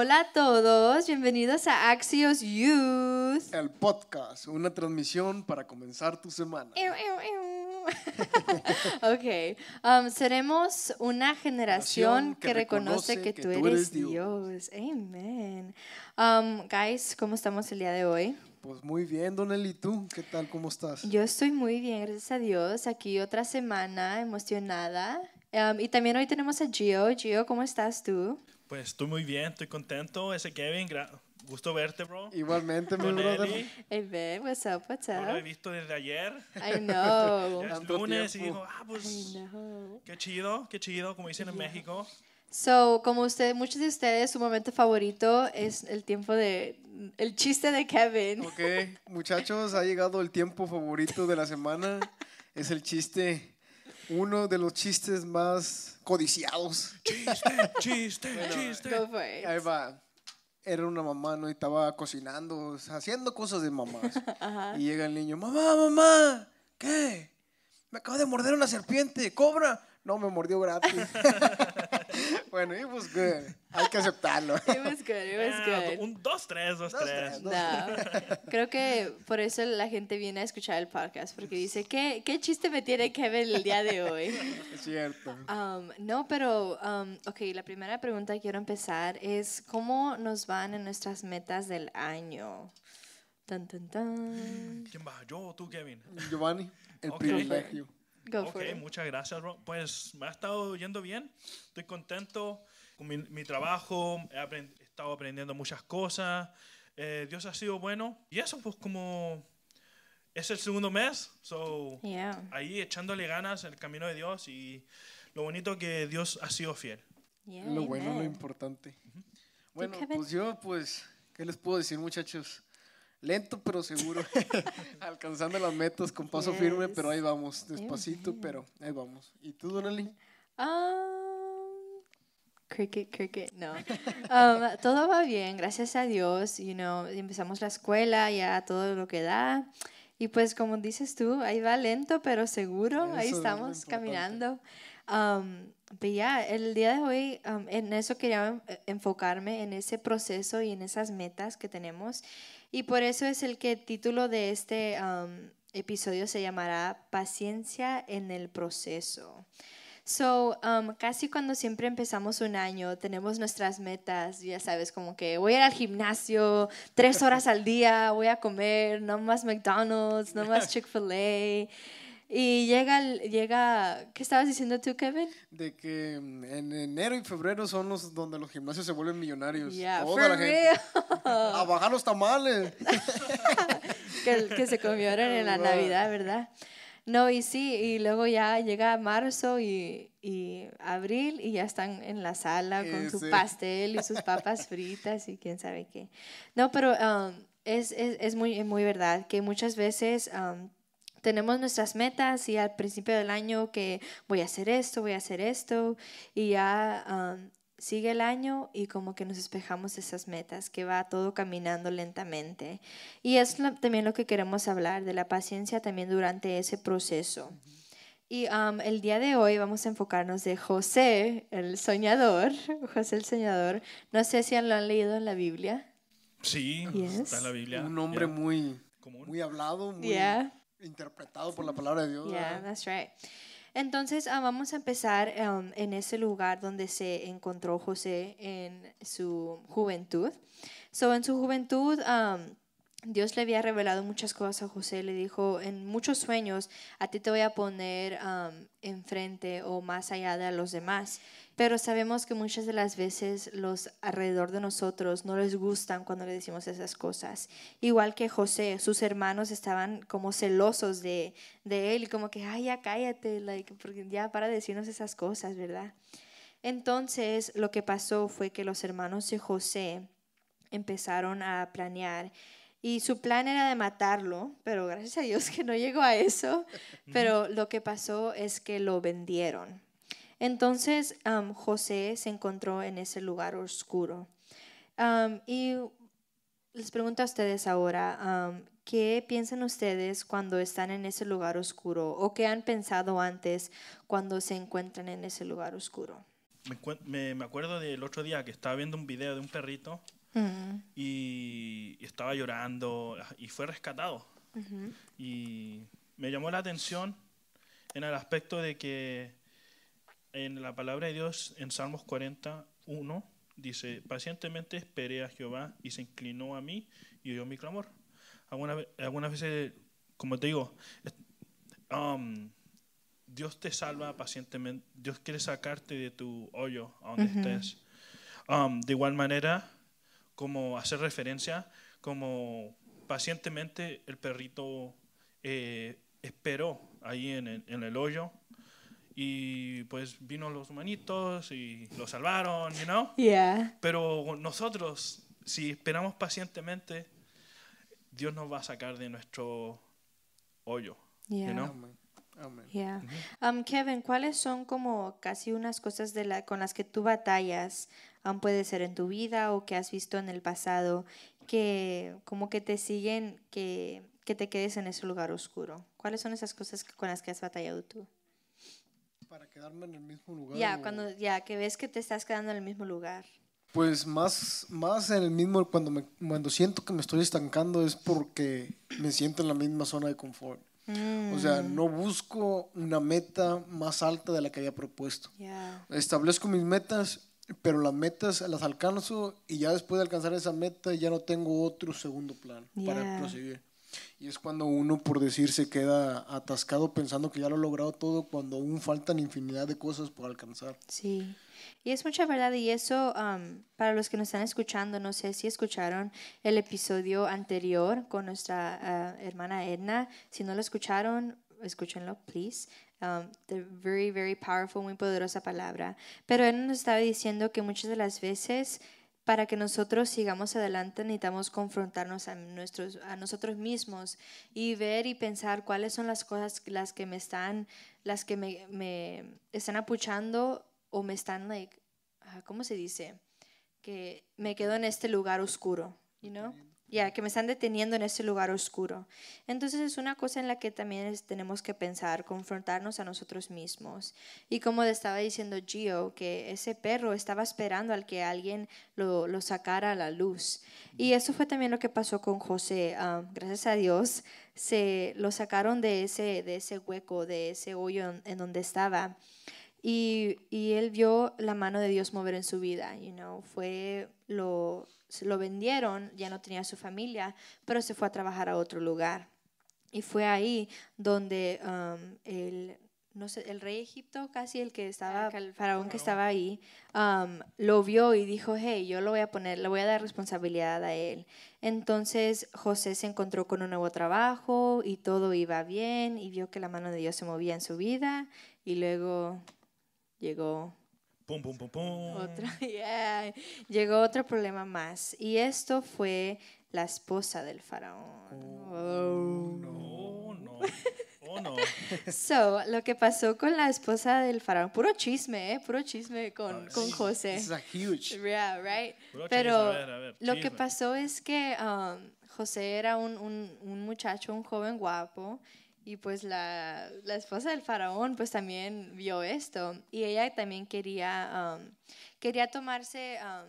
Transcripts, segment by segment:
Hola a todos, bienvenidos a Axios Youth. El podcast, una transmisión para comenzar tu semana. ok, um, seremos una generación que, reconoce que, tú eres Dios. Amen. Um, guys, ¿cómo estamos el día de hoy? Pues muy bien, Don Eli, ¿tú qué tal? ¿Cómo estás? Yo estoy muy bien, gracias a Dios. Aquí otra semana emocionada. Um, y también hoy tenemos a Gio. Gio, ¿cómo estás tú? Pues estoy muy bien, estoy contento. Ese Kevin, gusto verte, bro. Igualmente, mi brother. Hey, babe, what's up, what's up? No lo he visto desde ayer. I know. es lunes y digo, ah, pues, qué chido, qué chido, como dicen en México. So, como usted, muchos de ustedes, su momento favorito es el tiempo de, el chiste de Kevin. Ok, muchachos, ha llegado el tiempo favorito de la semana. Es el chiste uno de los chistes más codiciados. Chiste, chiste, chiste. Ahí va. Era una mamá, ¿no? Y estaba cocinando, haciendo cosas de mamás. Y llega el niño, mamá, mamá, ¿qué? Me acaba de morder una serpiente, cobra. No, me mordió gratis. bueno, it was good. Hay que aceptarlo. It was good, it was good. Un 2-3, 2-3. No. Creo que por eso la gente viene a escuchar el podcast, porque dice, ¿qué, qué chiste me tiene ver el día de hoy? Es cierto. Um, no, pero, um, ok, la primera pregunta que quiero empezar es, ¿cómo nos van en nuestras metas del año? Tan, tan, tan. ¿Quién va? ¿Yo o tú, Kevin? Giovanni, el privilegio ok, muchas gracias, bro. Pues me ha estado yendo bien. Estoy contento con mi, trabajo. He, estado aprendiendo muchas cosas. Eh, Dios ha sido bueno. Y eso, pues, como es el segundo mes, so, ahí echándole ganas en el camino de Dios y lo bonito que Dios ha sido fiel. lo bueno, lo importante. Bueno, pues yo, pues, ¿qué les puedo decir, muchachos? Lento pero seguro, alcanzando las metas con paso firme, pero ahí vamos, despacito, pero ahí vamos. ¿Y tú, Donali? Um, cricket, cricket, no. Um, todo va bien, gracias a Dios. You know, empezamos la escuela, ya todo lo que da. Y pues como dices tú, ahí va lento pero seguro, ahí estamos caminando. Um, pero ya, el día de hoy, um, en eso quería enfocarme, en ese proceso y en esas metas que tenemos. Y por eso es el que el título de este um, episodio se llamará Paciencia en el proceso. So, um, casi cuando siempre empezamos un año, tenemos nuestras metas, ya sabes, como que voy a ir al gimnasio tres horas al día, voy a comer, no más McDonald's, no más Chick-fil-A. Y llega, llega, ¿qué estabas diciendo tú, Kevin? De que mm, en enero y febrero son los donde los gimnasios se vuelven millonarios. Yeah, Toda la gente. A bajar los tamales. que, que, se comieron en la Navidad, ¿verdad? No, y sí, y luego ya llega marzo y, y abril y ya están en la sala con su pastel y sus papas fritas y quién sabe qué. No, pero um, es, es, es, muy, muy verdad que muchas veces... Um, tenemos nuestras metas y al principio del año que voy a hacer esto, voy a hacer esto y ya um, sigue el año y como que nos despejamos esas metas, que va todo caminando lentamente. Y es también lo que queremos hablar, de la paciencia también durante ese proceso. Y um, el día de hoy vamos a enfocarnos de José, el soñador, José el soñador. No sé si lo han leído en la Biblia. Sí, está en la Biblia. Un nombre muy, muy hablado, muy interpretado por la palabra de Dios. Yeah, that's right. Entonces ah, vamos a empezar um, en ese lugar donde se encontró José en su juventud. So, en su juventud, um, Dios le había revelado muchas cosas a José. Le dijo, en muchos sueños, a ti te voy a poner um, enfrente o más allá de los demás. Pero sabemos que muchas de las veces los alrededor de nosotros no les gustan cuando le decimos esas cosas. Igual que José, sus hermanos estaban como celosos de, de él, como que, ay, ya cállate, like, porque ya para decirnos esas cosas, ¿verdad? Entonces, lo que pasó fue que los hermanos de José empezaron a planear y su plan era de matarlo, pero gracias a Dios que no llegó a eso. Pero lo que pasó es que lo vendieron. Entonces José se encontró en ese lugar oscuro. y les pregunto a ustedes ahora, ¿qué piensan ustedes cuando están en ese lugar oscuro? ¿O qué han pensado antes cuando se encuentran en ese lugar oscuro? me, me- me acuerdo del otro día que estaba viendo un video de un perrito Mm. y, y estaba llorando y fue rescatado. Y me llamó la atención en el aspecto de que en la palabra de Dios, en Salmos 41, dice, pacientemente esperé a Jehová y se inclinó a mí y oyó mi clamor. Algunas veces, como te digo, um, Dios te salva pacientemente, Dios quiere sacarte de tu hoyo a donde estés. Um, de igual manera, como hacer referencia, como pacientemente el perrito eh, esperó ahí en el, en el hoyo y pues vino los humanitos y lo salvaron, you know? Yeah. Pero nosotros, si esperamos pacientemente, Dios nos va a sacar de nuestro hoyo, Yeah. you know? Amén. Amén. Yeah. Um, Kevin, ¿cuáles son como casi unas cosas de la, con las que tú batallas? Um, puede ser en tu vida o que has visto en el pasado, que como que te siguen, que, que te quedes en ese lugar oscuro. ¿Cuáles son esas cosas que- con las que has batallado tú? Para quedarme en el mismo lugar. Ya, o- cuando ya que ves que te estás quedando en el mismo lugar. Pues más, más en el mismo, cuando, me, cuando siento que me estoy estancando es porque me siento en la misma zona de confort. O sea, Mm. no busco una meta más alta de la que había propuesto. Yeah. Establezco mis metas, pero las metas las alcanzo y ya después de alcanzar esa meta ya no tengo otro segundo plan para proseguir. Y es cuando uno, por decir, se queda atascado pensando que ya lo ha logrado todo cuando aún faltan infinidad de cosas por alcanzar. Sí, y es mucha verdad y eso um, para los que nos están escuchando, no sé si escucharon el episodio anterior con nuestra ah, hermana Edna, si no lo escucharon, escúchenlo, please. Um, the very, very powerful, muy poderosa palabra. Pero él nos estaba diciendo que muchas de las veces para que nosotros sigamos adelante necesitamos confrontarnos a, nuestros, a nosotros mismos y ver y pensar cuáles son las cosas las que me están, las que me, me están apuchando o me están, like, ah, ¿cómo se dice? Que me quedo en este lugar oscuro, you know? Ya, que me están deteniendo en este lugar oscuro. Entonces es una cosa en la que también tenemos que pensar, confrontarnos a nosotros mismos. Y como le estaba diciendo Gio, que ese perro estaba esperando al que alguien lo, lo sacara a la luz. Y eso fue también lo que pasó con José. Ah, gracias a Dios se lo sacaron de ese, de ese hueco, de ese hoyo en, en donde estaba. Y, y él vio la mano de Dios mover en su vida, you know, fue, lo, lo vendieron, ya no tenía su familia, pero se fue a trabajar a otro lugar. Y fue ahí donde um, el, no sé, el rey de Egipto, casi el que estaba, el faraón que estaba ahí, um, lo vio y dijo, hey, yo lo voy a poner, le voy a dar responsabilidad a él. Entonces José se encontró con un nuevo trabajo y todo iba bien y vio que la mano de Dios se movía en su vida y luego llegó Pum, pum, pum, pum. otro, yeah, llegó otro problema más y esto fue la esposa del faraón. Oh. Oh, no. Oh, no. So, lo que pasó con la esposa del faraón, puro chisme, ¿eh? puro chisme con, Ah, con. José. This is a huge. Yeah, right. Puro chisme, Pero a ver, a ver, lo que pasó es que um, José era un, un, un muchacho, un joven guapo, y pues la, la esposa del faraón pues también vio esto, y ella también quería, um, quería tomarse um,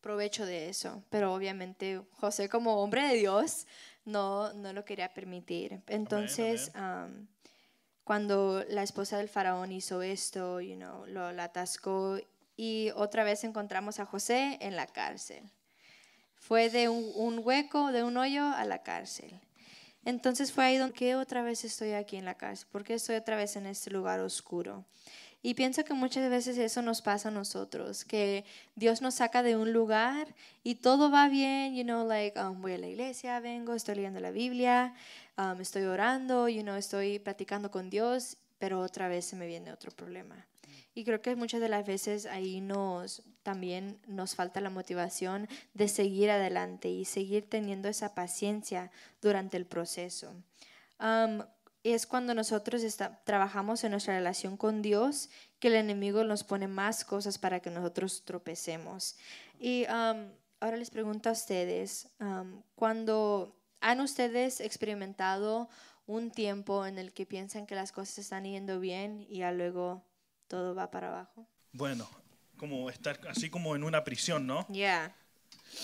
provecho de eso, pero obviamente José como hombre de Dios no, no lo quería permitir. Entonces, um, cuando la esposa del faraón hizo esto, you know, lo la atascó y otra vez encontramos a José en la cárcel. Fue de un, un hueco, de un hoyo a la cárcel. Entonces fue ahí donde, ¿por qué otra vez estoy aquí en la cárcel? ¿Por qué estoy otra vez en este lugar oscuro? Y pienso que muchas veces eso nos pasa a nosotros, que Dios nos saca de un lugar y todo va bien, you know, like, um, voy a la iglesia, vengo, estoy leyendo la Biblia, um, estoy orando, you know, estoy platicando con Dios, pero otra vez se me viene otro problema. Y creo que muchas de las veces ahí nos también nos falta la motivación de seguir adelante y seguir teniendo esa paciencia durante el proceso. Es cuando nosotros trabajamos en nuestra relación con Dios que el enemigo nos pone más cosas para que nosotros tropecemos. Y ahora les pregunto a ustedes, cuando han ustedes experimentado un tiempo en el que piensan que las cosas están yendo bien y ya luego todo va para abajo? Bueno, como estar así como en una prisión, ¿no? Yeah.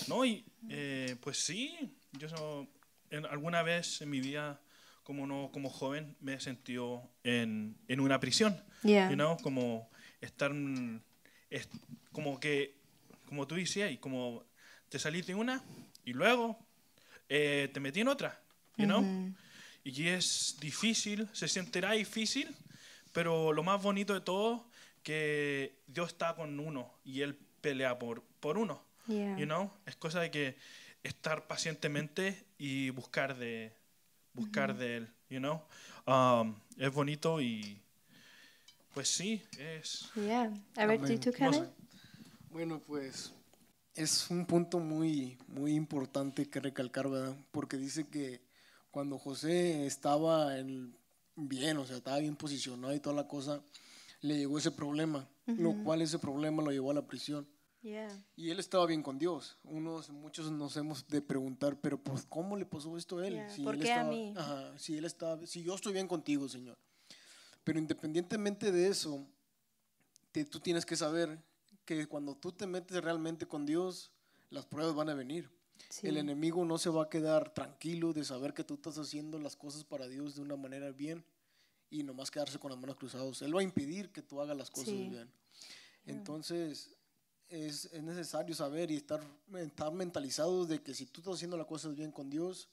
No, y eh, pues sí, yo so- en, alguna vez en mi vida como no como joven me he sentido en, en una prisión, Yeah. you know, como estar mm, es- como que como tú decías y como te saliste una y luego eh, te metí en otra, you know? Y es difícil, se sentirá difícil, pero lo más bonito de todo que Dios está con uno y él pelea por por uno. Yeah. You know, es cosa de que estar pacientemente y buscar de buscar de él, you know. Um, es bonito y pues sí, es Yeah. A ver. ¿tú, sé. Bueno, pues es un punto muy, muy importante que recalcar, ¿verdad? Porque dice que cuando José estaba en- bien, o sea, estaba bien posicionado y toda la cosa, le llegó ese problema, lo cual ese problema lo llevó a la prisión. Yeah. Y él estaba bien con Dios. Unos, muchos nos hemos de preguntar, pero pues, ¿cómo le pasó esto a él? Yeah, Si ¿por él qué a estaba- mí? Ajá, si él estaba, si yo estoy bien contigo, Señor. Pero independientemente de eso, te- tú tienes que saber que cuando tú te metes realmente con Dios, las pruebas van a venir. Sí. El enemigo no se va a quedar tranquilo de saber que tú estás haciendo las cosas para Dios de una manera bien y nomás quedarse con las manos cruzadas. Él va a impedir que tú hagas las cosas Sí. bien. Entonces, es, es necesario saber y estar, estar mentalizados de que si tú estás haciendo las cosas bien con Dios,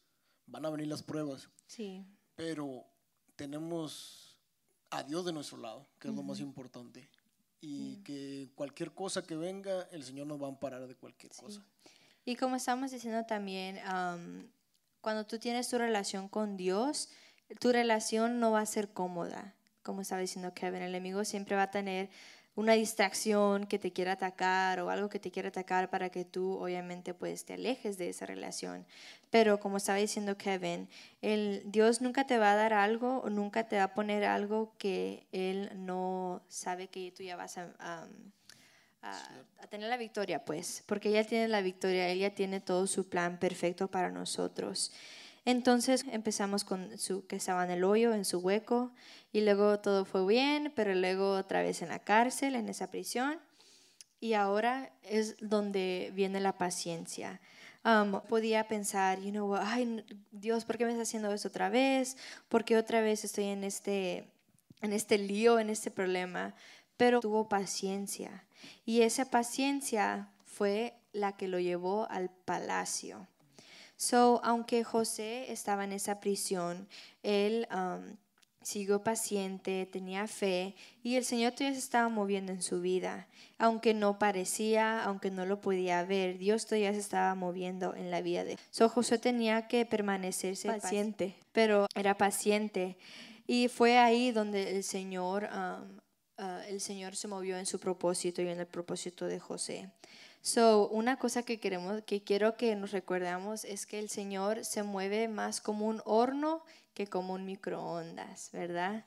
van a venir las pruebas. Sí. Pero tenemos a Dios de nuestro lado, que es lo más importante. Y que cualquier cosa que venga, el Señor nos va a amparar de cualquier cosa. Y como estamos diciendo también, am, cuando tú tienes tu relación con Dios, tu relación no va a ser cómoda. Como estaba diciendo Kevin, el enemigo siempre va a tener una distracción que te quiera atacar o algo que te quiera atacar para que tú obviamente pues te alejes de esa relación. Pero como estaba diciendo Kevin, el, Dios nunca te va a dar algo o nunca te va a poner algo que Él no sabe que tú ya vas a, am, a, a tener la victoria, pues, porque ella tiene la victoria, ella tiene todo su plan perfecto para nosotros. Entonces empezamos con su que estaba en el hoyo, en su hueco, y luego todo fue bien, pero luego otra vez en la cárcel, en esa prisión, y ahora es donde viene la paciencia. Um, podía pensar, you know, ay, Dios, ¿por qué me está haciendo esto otra vez? ¿Por qué otra vez estoy en este, en este lío, en este problema? Pero tuvo paciencia. Y esa paciencia fue la que lo llevó al palacio. So, aunque José estaba en esa prisión, él um, siguió paciente, tenía fe y el Señor todavía se estaba moviendo en su vida. Aunque no parecía, aunque no lo podía ver, Dios todavía se estaba moviendo en la vida de So, José tenía que permanecerse paciente, pero era paciente. Y fue ahí donde el Señor, um, uh, el Señor se movió en su propósito y en el propósito de José. So, una cosa que queremos, que quiero que nos recordemos es que el Señor se mueve más como un horno que como un microondas, ¿verdad?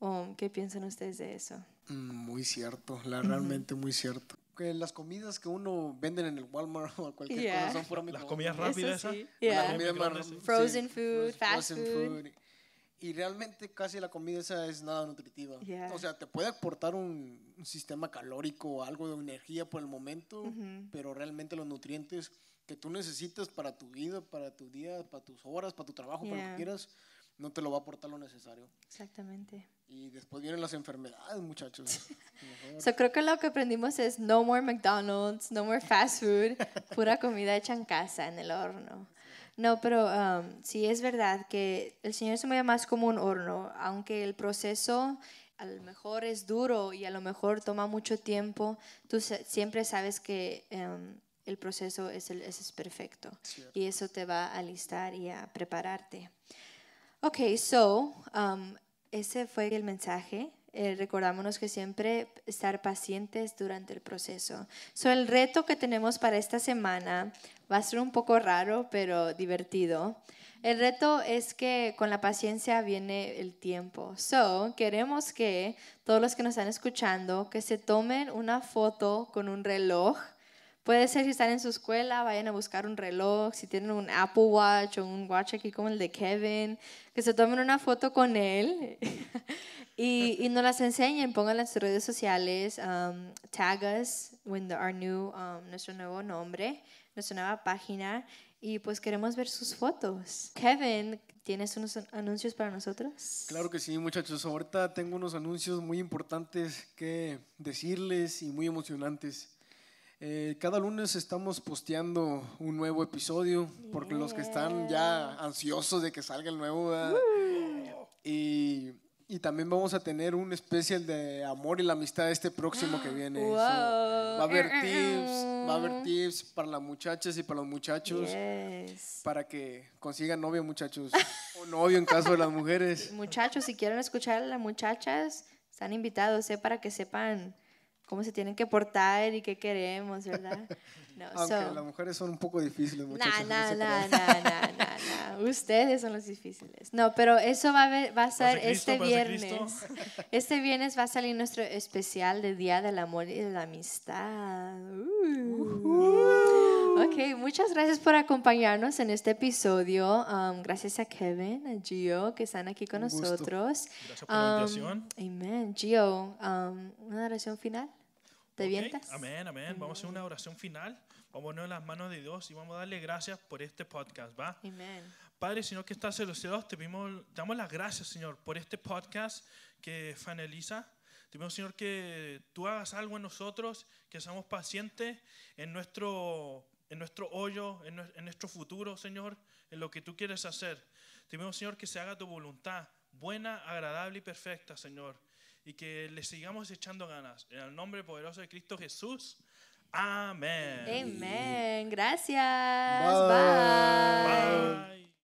Um, ¿Qué piensan ustedes de eso? Mm, Muy cierto, la, realmente muy cierto. Que las comidas que uno venden en el Walmart o cualquier Yeah. cosa son pura las comidas rápidas sí. Yeah. La comida más- Microondas, sí. Frozen food, frozen fast food. Y realmente casi la comida esa es nada nutritiva. Yeah. O sea, te puede aportar un, un sistema calórico o algo de energía por el momento, pero realmente los nutrientes que tú necesitas para tu vida, para tu día, para tus horas, para tu trabajo, para lo que quieras, no te lo va a aportar lo necesario. Exactamente. Y después vienen las enfermedades, muchachos. So, creo que lo que aprendimos es no more McDonald's, no more fast food, pura comida hecha en casa, en el horno. No, pero um, sí es verdad que el Señor se mueve más como un horno, aunque el proceso a lo mejor es duro y a lo mejor toma mucho tiempo, tú siempre sabes que um, el proceso es, el, es perfecto y eso te va a alistar y a prepararte. Ok, so, um, ese fue el mensaje. Eh, recordámonos que siempre estar pacientes durante el proceso. So, el reto que tenemos para esta semana va a ser un poco raro, pero divertido. El reto es que con la paciencia viene el tiempo. So, queremos que todos los que nos están escuchando, que se tomen una foto con un reloj Puede ser si están en su escuela, vayan a buscar un reloj, si tienen un Apple Watch o un watch aquí como el de Kevin, que se tomen una foto con él y, y nos las enseñen, pónganlas en sus redes sociales, um, tag us with our new, um, nuestro nuevo nombre, nuestra nueva página y pues queremos ver sus fotos. Kevin, ¿tienes unos anuncios para nosotros? Claro que sí, muchachos. Ahorita tengo unos anuncios muy importantes que decirles y muy emocionantes. Eh, cada lunes estamos posteando un nuevo episodio, porque los que están ya ansiosos de que salga el nuevo. Y, y también vamos a tener un especial de amor y la amistad este próximo que viene. So, Wow. va a haber tips, va a haber tips para las muchachas y para los muchachos, Yes. para que consigan novio, muchachos, o novio en caso de las mujeres. Muchachos, si quieren escuchar a las muchachas, están invitados, ¿eh? Para que sepan cómo se tienen que portar y qué queremos, ¿verdad? No, Aunque so- las mujeres son un poco difíciles, no nah, se nah, nah, nah. Ustedes son los difíciles. No, pero eso va a, ver- va a ser Cristo, este viernes. Este viernes va a salir nuestro especial de Día del Amor y de la Amistad. Uh. Ok, muchas gracias por acompañarnos en este episodio. Um, gracias a Kevin, a Gio, que están aquí con nosotros. Gracias por la Um, invitación. Amen. Gio, um, una oración final. ¿Te Ok, vientas? Amén, amén. Vamos a hacer una oración final. Vamos a poner las manos de Dios y vamos a darle gracias por este podcast, ¿va? Amen. Padre, Señor que estás en los cielos, te pedimos, te damos las gracias, Señor, por este podcast que finaliza. Te pedimos, Señor, que tú hagas algo en nosotros, que seamos pacientes en nuestro, en nuestro hoyo, en, en nuestro futuro, Señor, en lo que tú quieres hacer. Te pedimos, Señor, que se haga tu voluntad, buena, agradable y perfecta, Señor, y que le sigamos echando ganas. En el nombre poderoso de Cristo Jesús. Amén. Amen. Gracias. Bye. Bye. Bye.